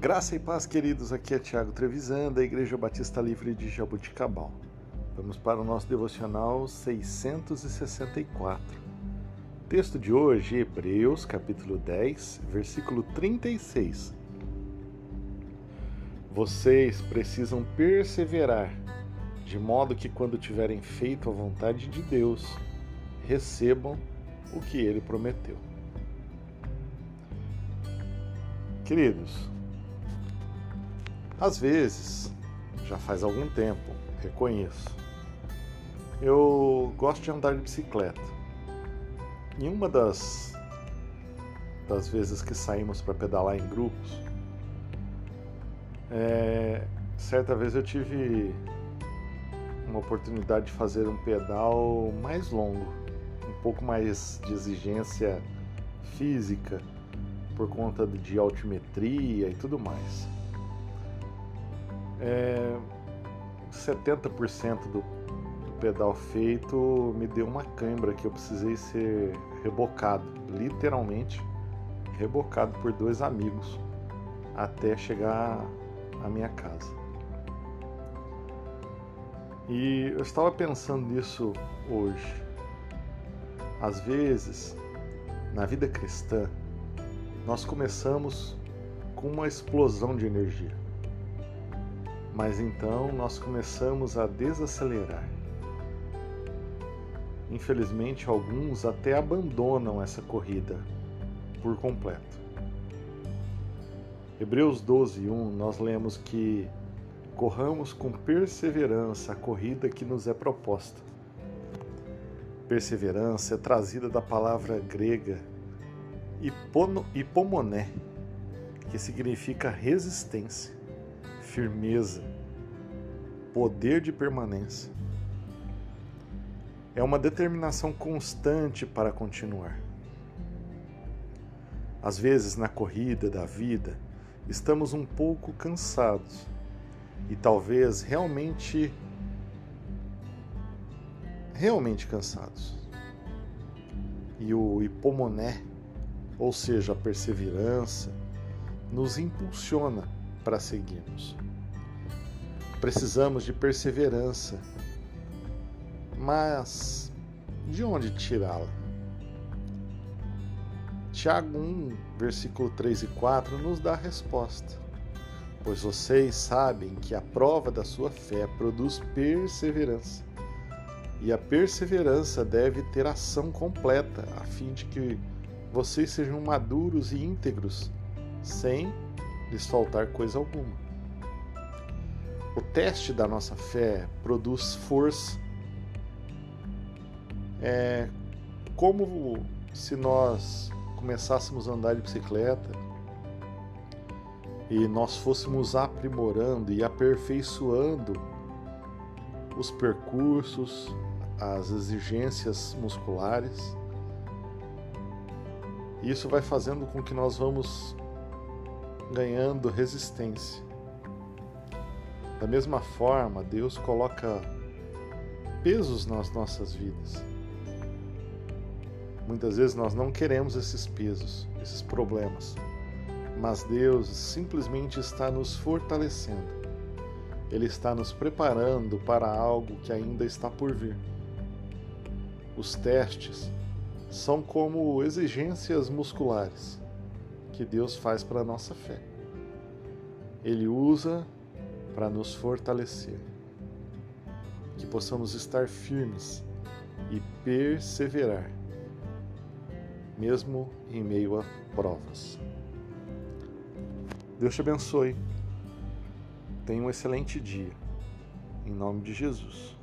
Graça e paz, queridos. Aqui é Tiago Trevisan, da Igreja Batista Livre de Jabuticabal. Vamos para o nosso devocional 664. Texto de hoje, Hebreus, capítulo 10, versículo 36. Vocês precisam perseverar, de modo que quando tiverem feito a vontade de Deus, recebam o que ele prometeu. Queridos, às vezes, já faz algum tempo, reconheço, eu gosto de andar de bicicleta. E uma das, das vezes que saímos para pedalar em grupos, é, certa vez eu tive uma oportunidade de fazer um pedal mais longo, um pouco mais de exigência física, por conta de altimetria e tudo mais é, 70% do, do pedal feito me deu uma cãibra que eu precisei ser rebocado, literalmente rebocado por dois amigos até chegar à minha casa. E eu estava pensando nisso hoje. Às vezes, na vida cristã, nós começamos com uma explosão de energia. Mas então nós começamos a desacelerar. Infelizmente, alguns até abandonam essa corrida por completo. Hebreus 12, 1, nós lemos que corramos com perseverança a corrida que nos é proposta. Perseverança é trazida da palavra grega hipomoné, que significa resistência firmeza, poder de permanência. É uma determinação constante para continuar. Às vezes, na corrida da vida, estamos um pouco cansados e talvez realmente realmente cansados. E o hipomoné, ou seja, a perseverança, nos impulsiona para seguirmos. Precisamos de perseverança, mas de onde tirá-la? Tiago 1, versículo 3 e 4 nos dá a resposta. Pois vocês sabem que a prova da sua fé produz perseverança. E a perseverança deve ter ação completa, a fim de que vocês sejam maduros e íntegros, sem lhes faltar coisa alguma. O teste da nossa fé produz força. É como se nós começássemos a andar de bicicleta e nós fôssemos aprimorando e aperfeiçoando os percursos, as exigências musculares. Isso vai fazendo com que nós vamos ganhando resistência. Da mesma forma, Deus coloca pesos nas nossas vidas. Muitas vezes nós não queremos esses pesos, esses problemas, mas Deus simplesmente está nos fortalecendo. Ele está nos preparando para algo que ainda está por vir. Os testes são como exigências musculares que Deus faz para a nossa fé. Ele usa para nos fortalecer. Que possamos estar firmes e perseverar, mesmo em meio a provas. Deus te abençoe. Tenha um excelente dia. Em nome de Jesus.